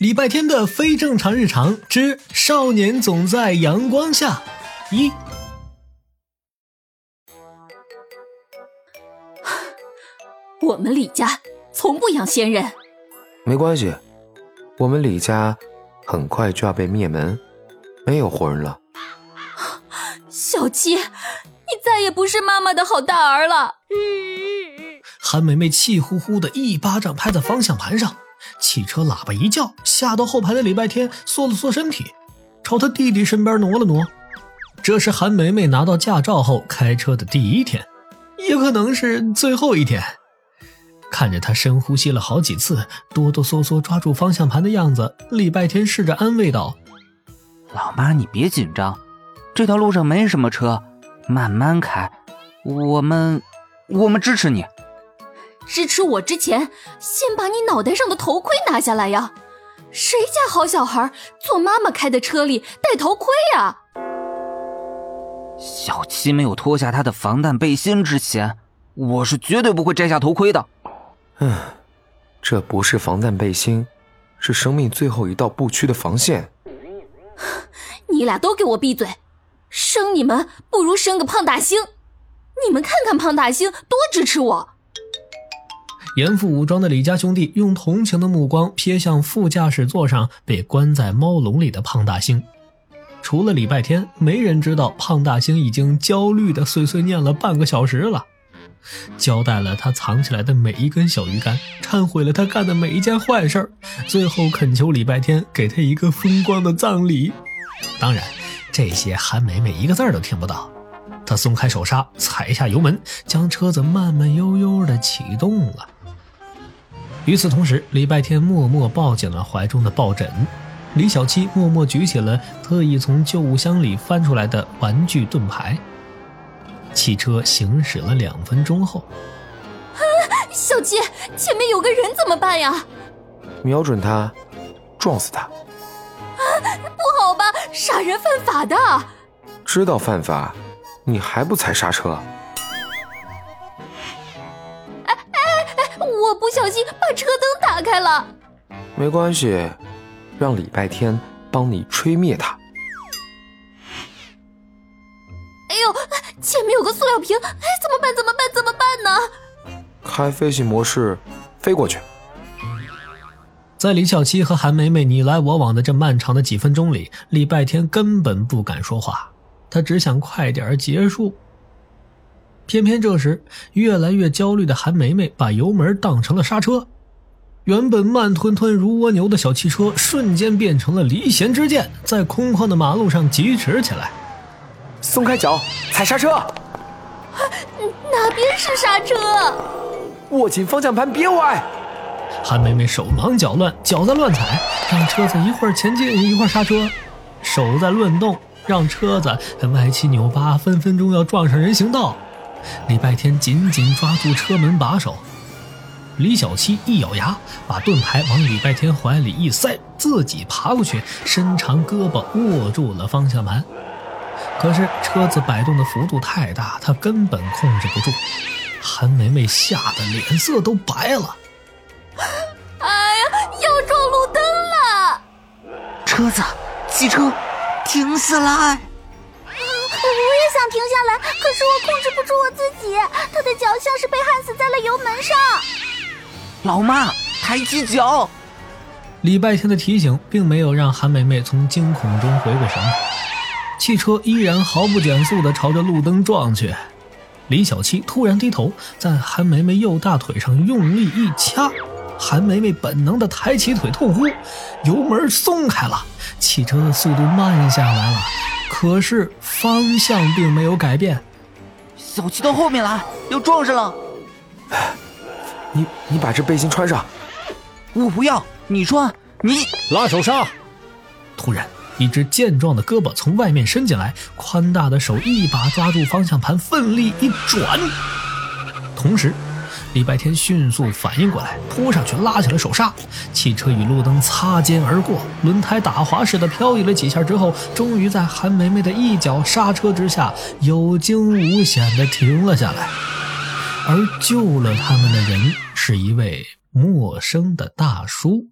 礼拜天的非正常日常之少年总在阳光下一。我们李家从不养闲人，没关系，我们李家很快就要被灭门，没有活人了。小七，你再也不是妈妈的好大儿了。韩梅梅气呼呼的一巴掌拍在方向盘上。汽车喇叭一叫，吓到后排的礼拜天缩了缩身体，朝他弟弟身边挪了挪。这是韩梅梅拿到驾照后开车的第一天，也可能是最后一天。看着他深呼吸了好几次，哆哆嗦嗦抓住方向盘的样子，礼拜天试着安慰道：“老妈，你别紧张，这条路上没什么车，慢慢开，我们，我们支持你。”支持我之前，先把你脑袋上的头盔拿下来呀！谁家好小孩坐妈妈开的车里戴头盔呀？小七没有脱下他的防弹背心之前，我是绝对不会摘下头盔的。嗯，这不是防弹背心，是生命最后一道不屈的防线。你俩都给我闭嘴！生你们不如生个胖大星！你们看看胖大星多支持我！严复武装的李家兄弟用同情的目光瞥向副驾驶座上被关在猫笼里的胖大星。除了礼拜天，没人知道胖大星已经焦虑的碎碎念了半个小时了，交代了他藏起来的每一根小鱼干，忏悔了他干的每一件坏事最后恳求礼拜天给他一个风光的葬礼。当然，这些韩梅梅一个字都听不到。他松开手刹，踩下油门，将车子慢慢悠悠地启动了。与此同时，礼拜天默默抱紧了怀中的抱枕，李小七默默举起了特意从旧物箱里翻出来的玩具盾牌。汽车行驶了两分钟后，啊，小七，前面有个人怎么办呀？瞄准他，撞死他。啊，不好吧，杀人犯法的。知道犯法，你还不踩刹车？我不小心把车灯打开了，没关系，让礼拜天帮你吹灭它。哎呦，前面有个塑料瓶，哎，怎么办？怎么办？怎么办呢？开飞行模式，飞过去。在李小七和韩梅梅你来我往的这漫长的几分钟里，礼拜天根本不敢说话，他只想快点结束。偏偏这时，越来越焦虑的韩梅梅把油门当成了刹车，原本慢吞吞如蜗牛的小汽车瞬间变成了离弦之箭，在空旷的马路上疾驰起来。松开脚，踩刹车。哪边是刹车？握紧方向盘，别歪。韩梅梅手忙脚乱，脚在乱踩，让车子一会儿前进一会儿刹车，手在乱动，让车子歪七扭八，分分钟要撞上人行道。礼拜天紧紧抓住车门把手，李小七一咬牙，把盾牌往礼拜天怀里一塞，自己爬过去，伸长胳膊握住了方向盘。可是车子摆动的幅度太大，他根本控制不住。韩梅梅吓得脸色都白了。哎呀，要撞路灯了！车子，汽车，停下来！停下来，可是我控制不住我自己。他的脚像是被焊死在了油门上。老妈，抬起脚！礼拜天的提醒并没有让韩梅梅从惊恐中回过神，汽车依然毫不减速地朝着路灯撞去。李小七突然低头，在韩梅梅右大腿上用力一掐，韩梅梅本能地抬起腿痛呼，油门松开了，汽车的速度慢下来了。可是方向并没有改变，小七到后面来，要撞上了。你你把这背心穿上，我不要，你穿。你拉手刹。突然，一只健壮的胳膊从外面伸进来，宽大的手一把抓住方向盘，奋力一转，同时。礼拜天迅速反应过来，扑上去拉起了手刹，汽车与路灯擦肩而过，轮胎打滑似的漂移了几下之后，终于在韩梅梅的一脚刹车之下有惊无险的停了下来。而救了他们的人是一位陌生的大叔。